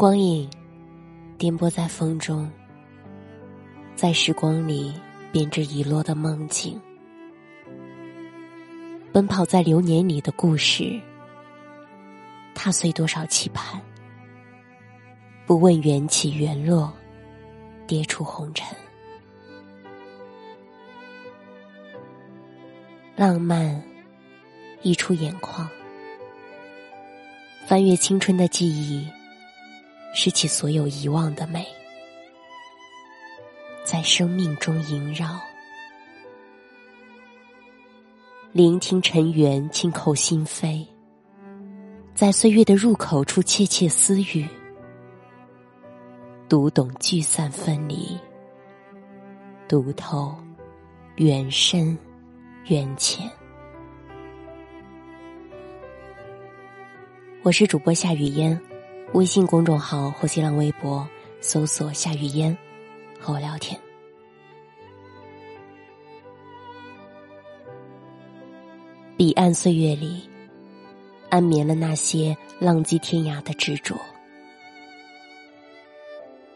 光影颠簸在风中，在时光里编织遗落的梦境，奔跑在流年里的故事，踏碎多少期盼，不问缘起缘落，跌出红尘，浪漫溢出眼眶，翻阅青春的记忆。拾起所有遗忘的美，在生命中萦绕；聆听尘缘轻叩心扉，在岁月的入口处窃窃私语，读懂聚散分离，读透缘深缘浅。我是主播夏雨嫣。微信公众号或新浪微博搜索“夏雨嫣”，和我聊天。彼岸岁月里，安眠了那些浪迹天涯的执着，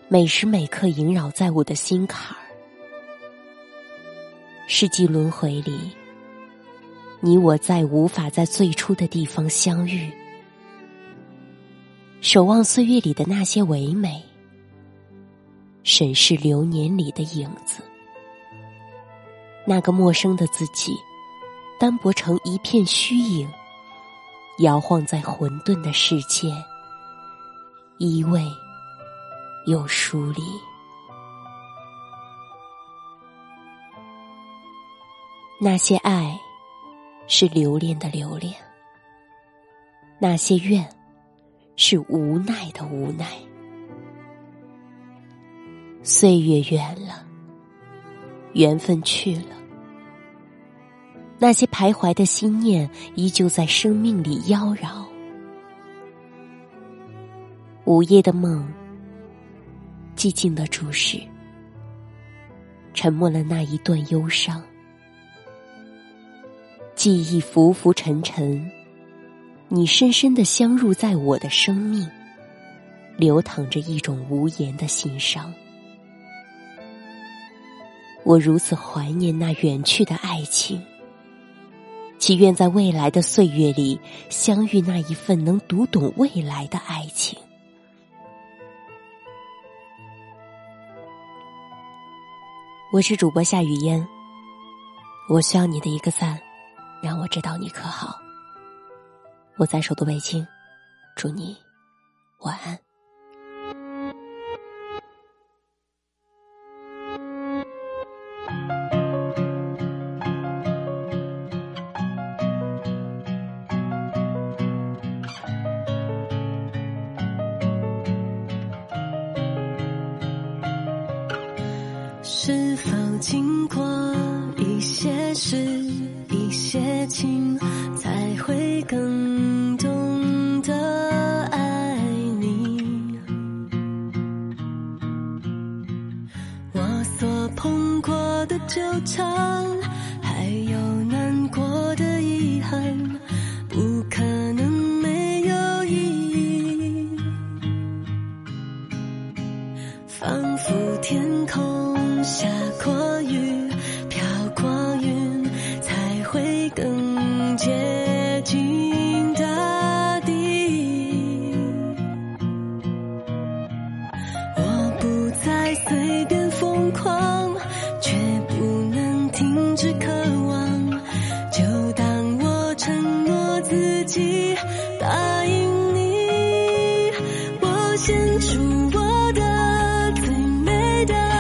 每时每刻萦绕在我的心坎儿。世纪轮回里，你我再无法在最初的地方相遇。守望岁月里的那些唯美，审视流年里的影子。那个陌生的自己，单薄成一片虚影，摇晃在混沌的世界，依偎又疏离。那些爱，是留恋的留恋；那些怨。是无奈的无奈，岁月远了，缘分去了，那些徘徊的心念依旧在生命里妖娆。午夜的梦，寂静的注视，沉默了那一段忧伤，记忆浮浮沉沉。你深深的镶入在我的生命，流淌着一种无言的心伤。我如此怀念那远去的爱情，祈愿在未来的岁月里相遇那一份能读懂未来的爱情。我是主播夏雨嫣，我需要你的一个赞，让我知道你可好。我在首都北京，祝你晚安。是否经过一些事，一些情，才会更懂得爱你。我所碰过的？纠缠，还有难过的遗憾，不可能没有意义。仿佛天空下过雨，随便疯狂却不能停止渴望就当我承诺自己答应你我献出我的最美的。